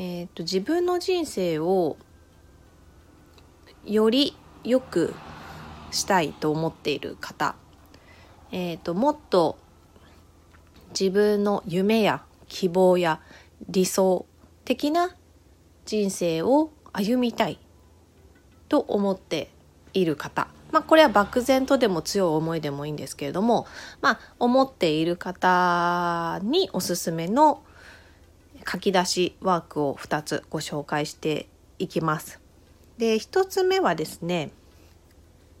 えーと、自分の人生をより良くしたいと思っている方、えーと、もっと自分の夢や希望や理想的な人生を歩みたいと思っている方。まあこれは漠然とでも強い思いでもいいんですけれどもまあ思っている方におすすめの書き出しワークを2つご紹介していきます。で1つ目はですね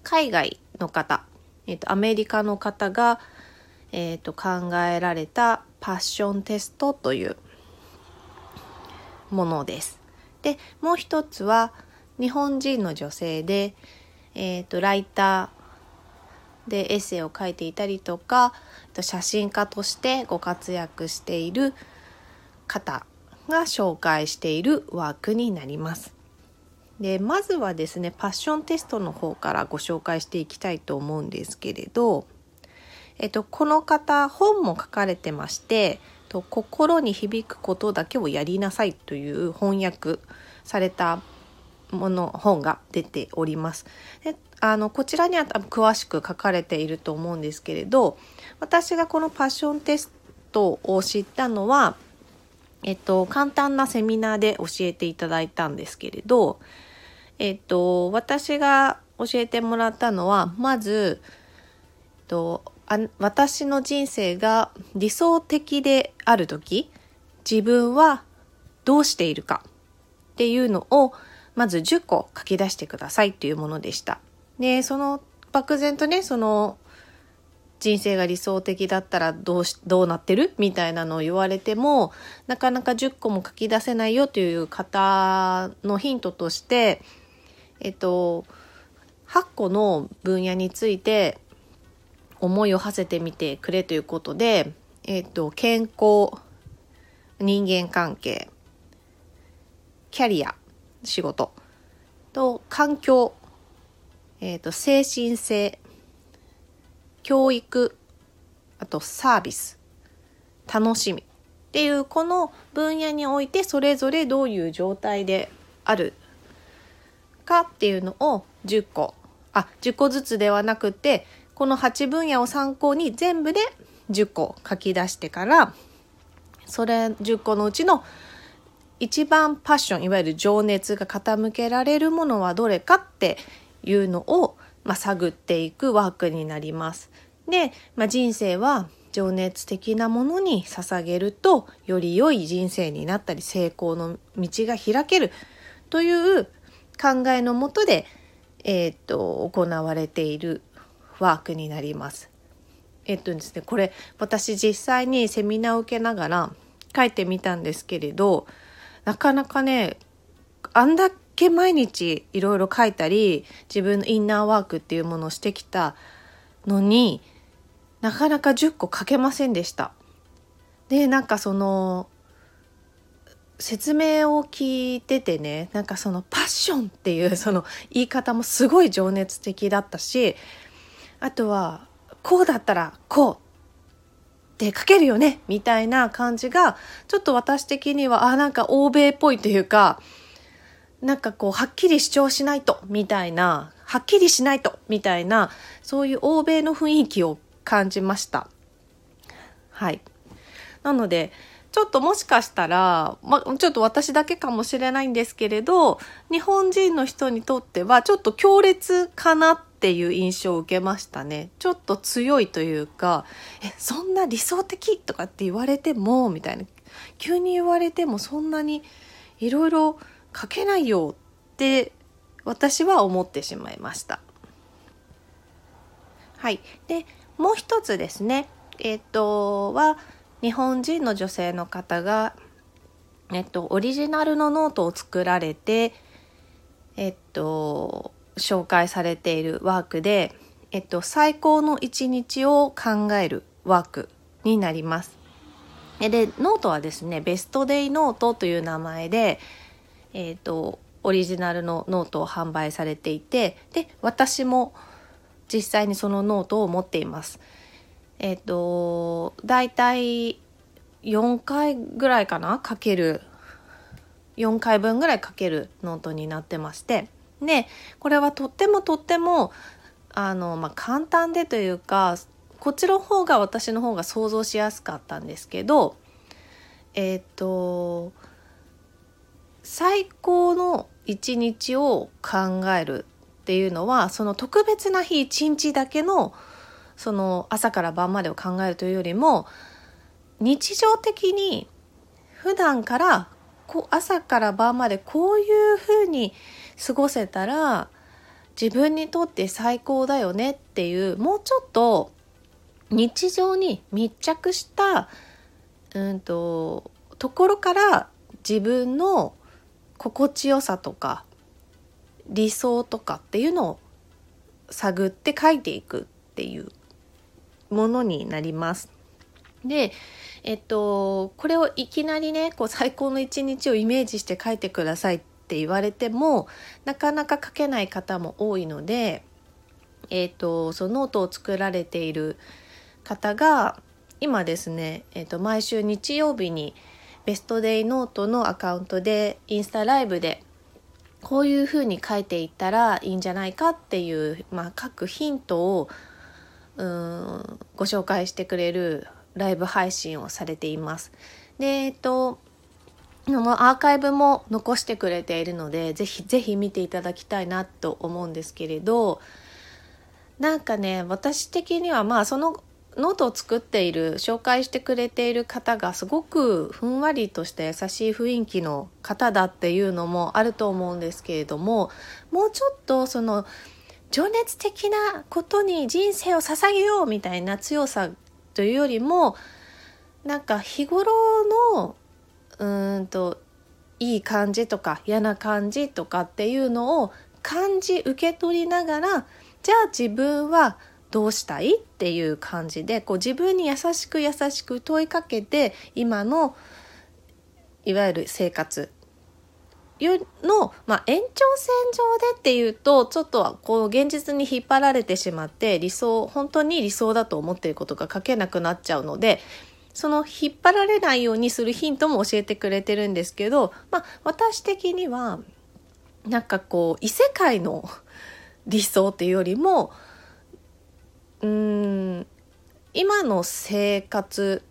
海外の方、えーと、アメリカの方が、えーと、考えられたパッションテストというものです。でもう一つは日本人の女性で、えーと、とライターでエッセイを書いていたりとか写真家としてご活躍している方が紹介しているワークになります。でまずはですねパッションテストの方からご紹介していきたいと思うんですけれど、えっと、この方本も書かれてまして「と心に響くことだけをやりなさい」という翻訳されたもの本が出ております。であのこちらには詳しく書かれていると思うんですけれど私がこのパッションテストを知ったのはえっと、簡単なセミナーで教えていただいたんですけれど、えっと、私が教えてもらったのは、まず、えっと、あ私の人生が理想的である時、自分はどうしているかっていうのを、まず10個書き出してくださいというものでした。で、その漠然とね、その人生が理想的だったらどうしどうなってる？みたいなのを言われてもなかなか10個も書き出せないよという方のヒントとしてえっと8個の分野について思いを馳せてみてくれということで、えっと、健康人間関係キャリア仕事と環境、えっと、精神性教育あとサービス楽しみ。っていうこの分野においてそれぞれどういう状態であるかっていうのを10個。あ10個ずつではなくてこの8分野を参考に全部で10個書き出してからそれ10個のうちの一番パッションいわゆる情熱が傾けられるものはどれかっていうのをまあ、探っていくワークになります。で、まあ、人生は情熱的なものに捧げるとより良い人生になったり成功の道が開けるという考えのもとで、えー、っと行われているワークになります。えっとですねこれ私実際にセミナーを受けながら書いてみたんですけれどなかなかねあんだけ毎日いろいろ書いたり自分のインナーワークっていうものをしてきたのになかなか10個書けませんでした。でなんかその説明を聞いててねなんかそのパッションっていうその言い方もすごい情熱的だったしあとはこうだったらこうって書けるよねみたいな感じがちょっと私的にはあなんか欧米っぽいというかなんかこう、はっきり主張しないと、みたいな、はっきりしないと、みたいな、そういう欧米の雰囲気を感じました。はい。なので、ちょっともしかしたら、まちょっと私だけかもしれないんですけれど、日本人の人にとっては、ちょっと強烈かなっていう印象を受けましたね。ちょっと強いというか、え、そんな理想的とかって言われても、みたいな。急に言われてもそんなにいろいろ書けないよって私は思ってしまいました。はい。で、もう一つですね。えっ、と、は、日本人の女性の方がえっと、オリジナルのノートを作られて、えっと、紹介されているワークで、えっと、最高の一日を考えるワークになります。で、ノートはですね、ベストデイノートという名前で、えっと、オリジナルのノートを販売されていて、で、私も実際にそのノートを持っています。えっと、だいたい4回ぐらいかな？かける。4回分ぐらいかけるノートになってまして。でこれはとってもとってもあの、まあ、簡単でというかこっちの方が私の方が想像しやすかったんですけどえっ、と最高の一日を考えるっていうのはその特別な日一日だけのその朝から晩までを考えるというよりも日常的に普段から朝から晩までこういうふうに過ごせたら自分にとって最高だよねっていうもうちょっと日常に密着したうんとところから自分の心地よさとか理想とかっていうのを探って書いていくっていうものになります。でえっとこれをいきなりねこう最高の一日をイメージして書いてくださいって言われてもなかなか書けない方も多いので、えっとそのノートを作られている方が今ですね、えっと毎週日曜日にベストデイノートのアカウントでインスタライブでこういうふうに書いていったらいいんじゃないかっていう、まあ、各ヒントをうんご紹介してくれるライブ配信をされています。で、えっとの、アーカイブも残してくれているので、ぜひぜひ見ていただきたいなと思うんですけれど、なんかね、私的にはまあそのノートを作っている、紹介してくれている方がすごくふんわりとした優しい雰囲気の方だっていうのもあると思うんですけれども、もうちょっとその情熱的なことに人生を捧げようみたいな強さというよりもなんか日頃のうんといい感じとか嫌な感じとかっていうのを感じ受け取りながらじゃあ自分はどうしたいっていう感じでこう自分に優しく優しく問いかけて今のいわゆる生活。の、まあ、延長線上でっていうとちょっとこう現実に引っ張られてしまって理想本当に理想だと思っていることが書けなくなっちゃうのでその引っ張られないようにするヒントも教えてくれてるんですけど、まあ、私的にはなんかこう異世界の理想っていうよりもうん今の生活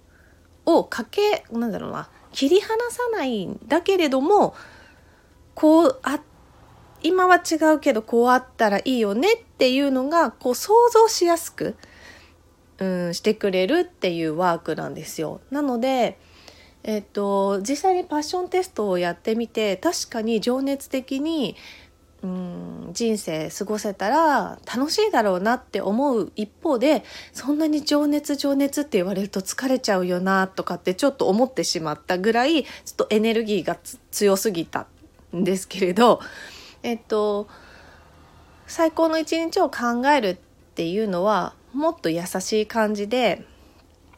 をかけなんだろうな切り離さないんだけれどもこうあ今は違うけどこうあったらいいよねっていうのがこう想像しやすく、うん、してくれるっていうワークなんですよ。なのでえっと、実際にパッションテストをやってみて確かに情熱的にうん人生過ごせたら楽しいだろうなって思う一方でそんなに情熱情熱って言われると疲れちゃうよなとかってちょっと思ってしまったぐらいちょっとエネルギーが強すぎたんですけれどえっと最高の一日を考えるっていうのはもっと優しい感じで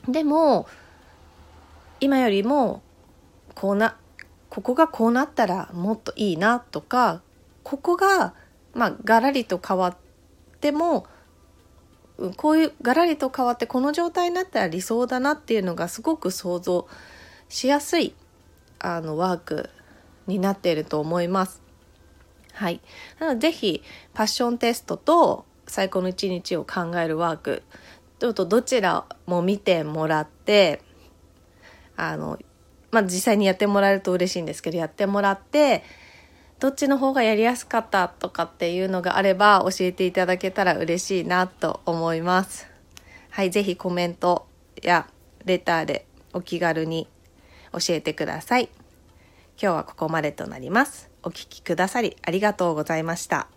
でも今よりもこうなここがこうなったらもっといいなとかここがまあガラリと変わってもこういうガラリと変わってこの状態になったら理想だなっていうのがすごく想像しやすいあのワークになっていると思います。はい。なので、ぜひ、パッションテストと最高の一日を考えるワーク、ちょっとどちらも見てもらって、あの、まあ、実際にやってもらえると嬉しいんですけど、やってもらって、どっちの方がやりやすかったとかっていうのがあれば教えていただけたら嬉しいなと思います。はい、ぜひコメントやレターでお気軽に教えてください。今日はここまでとなります。お聴きくださりありがとうございました。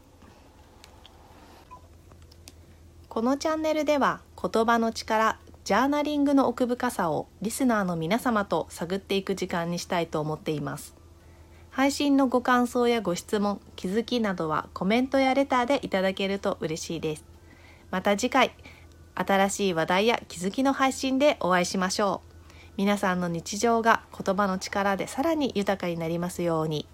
このチャンネルでは言葉の力、ジャーナリングの奥深さをリスナーの皆様と探っていく時間にしたいと思っています配信のご感想やご質問気づきなどはコメントやレターでいただけると嬉しいですまた次回新しい話題や気づきの配信でお会いしましょう皆さんの日常が言葉の力でさらに豊かになりますように。